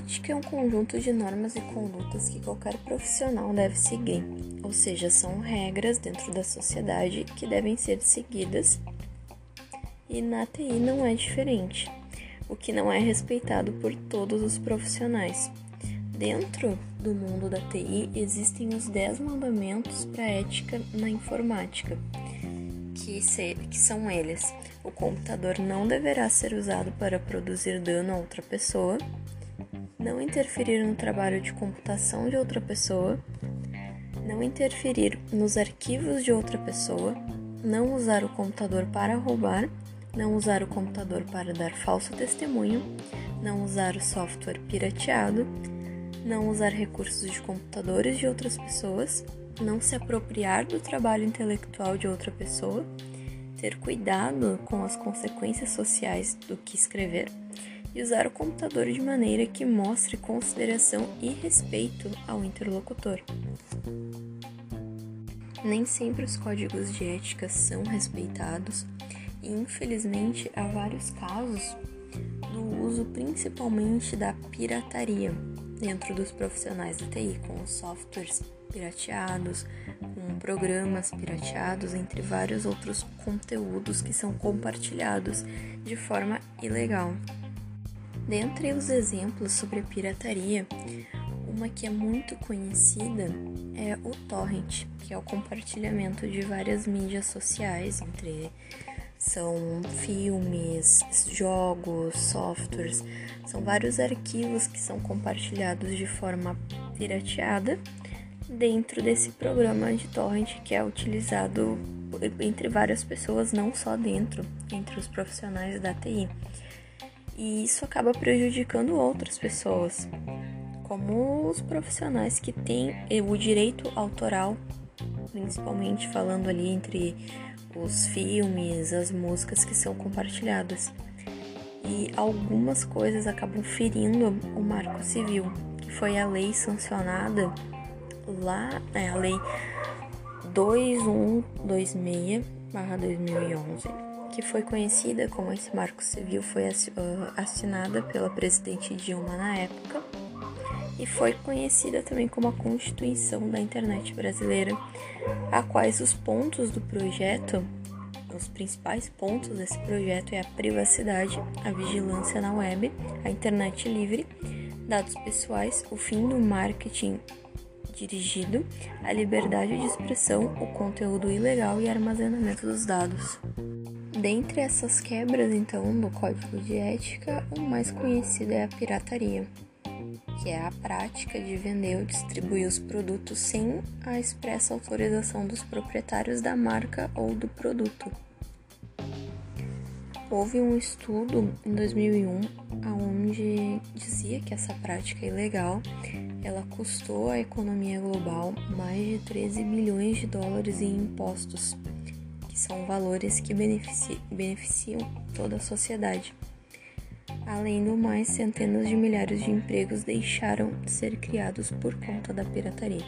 ética é um conjunto de normas e condutas que qualquer profissional deve seguir, ou seja, são regras dentro da sociedade que devem ser seguidas e na TI não é diferente, o que não é respeitado por todos os profissionais. Dentro do mundo da TI existem os 10 mandamentos para ética na informática, que, se, que são eles: o computador não deverá ser usado para produzir dano a outra pessoa não interferir no trabalho de computação de outra pessoa, não interferir nos arquivos de outra pessoa, não usar o computador para roubar, não usar o computador para dar falso testemunho, não usar o software pirateado, não usar recursos de computadores de outras pessoas, não se apropriar do trabalho intelectual de outra pessoa, ter cuidado com as consequências sociais do que escrever e usar o computador de maneira que mostre consideração e respeito ao interlocutor. Nem sempre os códigos de ética são respeitados e, infelizmente, há vários casos do uso principalmente da pirataria dentro dos profissionais da TI, com softwares pirateados, com programas pirateados, entre vários outros conteúdos que são compartilhados de forma ilegal. Dentre os exemplos sobre a pirataria, uma que é muito conhecida é o torrent, que é o compartilhamento de várias mídias sociais, entre são filmes, jogos, softwares, são vários arquivos que são compartilhados de forma pirateada dentro desse programa de torrent que é utilizado entre várias pessoas, não só dentro, entre os profissionais da TI e isso acaba prejudicando outras pessoas, como os profissionais que têm o direito autoral, principalmente falando ali entre os filmes, as músicas que são compartilhadas. E algumas coisas acabam ferindo o marco civil, que foi a lei sancionada lá, é a lei 2126/2011 que foi conhecida como esse marco civil, foi ah, assinada pela presidente Dilma na época e foi conhecida também como a Constituição da Internet Brasileira, a quais os pontos do projeto, os principais pontos desse projeto é a privacidade, a vigilância na web, a internet livre, dados pessoais, o fim do marketing dirigido, a liberdade de expressão, o conteúdo ilegal e armazenamento dos dados. Dentre essas quebras, então, do código de ética, o mais conhecido é a pirataria, que é a prática de vender ou distribuir os produtos sem a expressa autorização dos proprietários da marca ou do produto. Houve um estudo em 2001 onde dizia que essa prática ilegal ela custou à economia global mais de 13 bilhões de dólares em impostos são valores que beneficiam, beneficiam toda a sociedade. Além do mais, centenas de milhares de empregos deixaram de ser criados por conta da pirataria.